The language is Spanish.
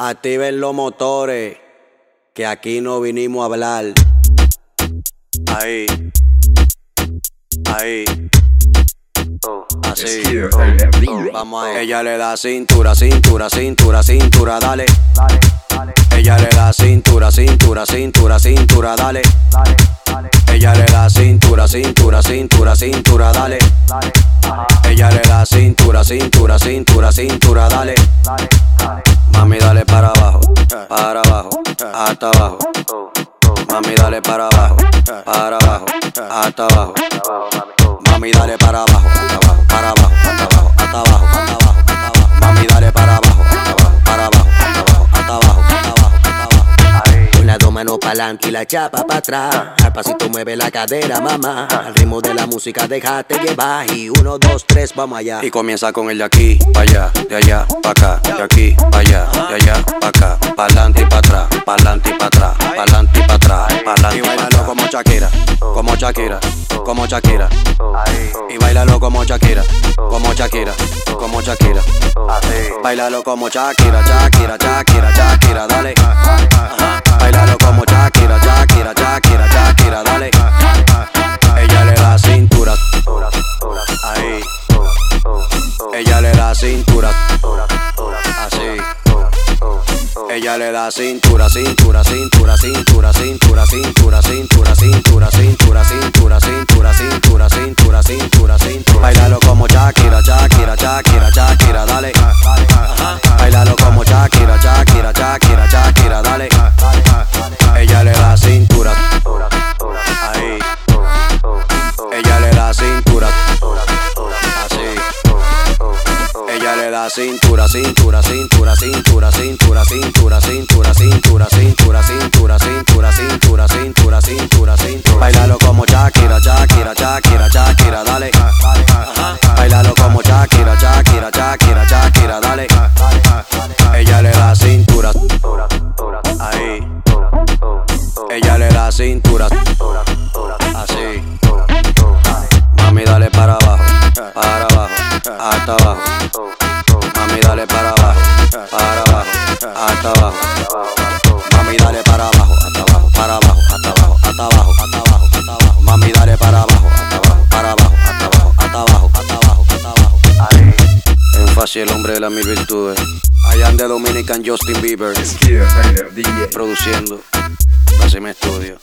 Activen los motores, que aquí no vinimos a hablar. Ahí, ahí. Así, vamos a Ella le da cintura, cintura, cintura, cintura, dale. Ella le da cintura, cintura, cintura, cintura, dale. Ella le da cintura, cintura, cintura, cintura, dale. Ella le da cintura, cintura, cintura, cintura, dale. Mami, dale para abajo, para abajo, hasta abajo. Mami, dale para abajo, para abajo, hasta abajo. Mami, dale para abajo, hasta abajo, para abajo, hasta abajo, hasta abajo, hasta abajo, hasta abajo. Mami, dale para abajo, hasta abajo, para abajo, hasta abajo, hasta abajo, hasta abajo, hasta abajo. Con las dos manos pa'lante y la chapa para atrás. Al pasito mueve la cadera, mamá. Al ritmo de la música déjate llevar. Y uno, dos, tres, vamos allá. Y comienza con el de aquí, pa' allá, de allá, pa' acá, de aquí, pa' allá, Shakira, como Shakira, como Shakira. Y bailalo como Shakira, como Shakira, como Shakira. Bailalo como Shakira, Shakira, Shakira, Shakira, dale. Bailalo como Shakira, Shakira, Shakira, Shakira, dale. Ella le da cintura. Ahí. Ella le da cintura. Ella le da cintura, cintura, cintura, cintura, cintura, cintura, cintura, cintura, cintura, cintura, cintura, cintura, Da cintura, cintura, cintura, cintura, cintura, cintura, cintura, cintura, cintura, cintura, cintura, cintura, cintura, cintura, cintura. Bailalo como Shakira, Shakira, Shakira, Shakira, dale. Bailalo como Shakira, Shakira, Shakira, Shakira, dale. Ella le da cintura. Ahí. Ella le da cintura. Así. Mami, dale para abajo, para abajo, hasta abajo. Mami, dale para abajo, para abajo, hasta abajo. Mami, dale para abajo, hasta abajo, para abajo, hasta abajo, hasta abajo, hasta abajo, hasta abajo. Mami, dale para abajo, hasta abajo, para abajo, hasta abajo, hasta abajo, hasta abajo, hasta abajo. Énfasis, el hombre de las mil virtudes. Allá de Dominican Justin Bieber, produciendo. Así me estudio.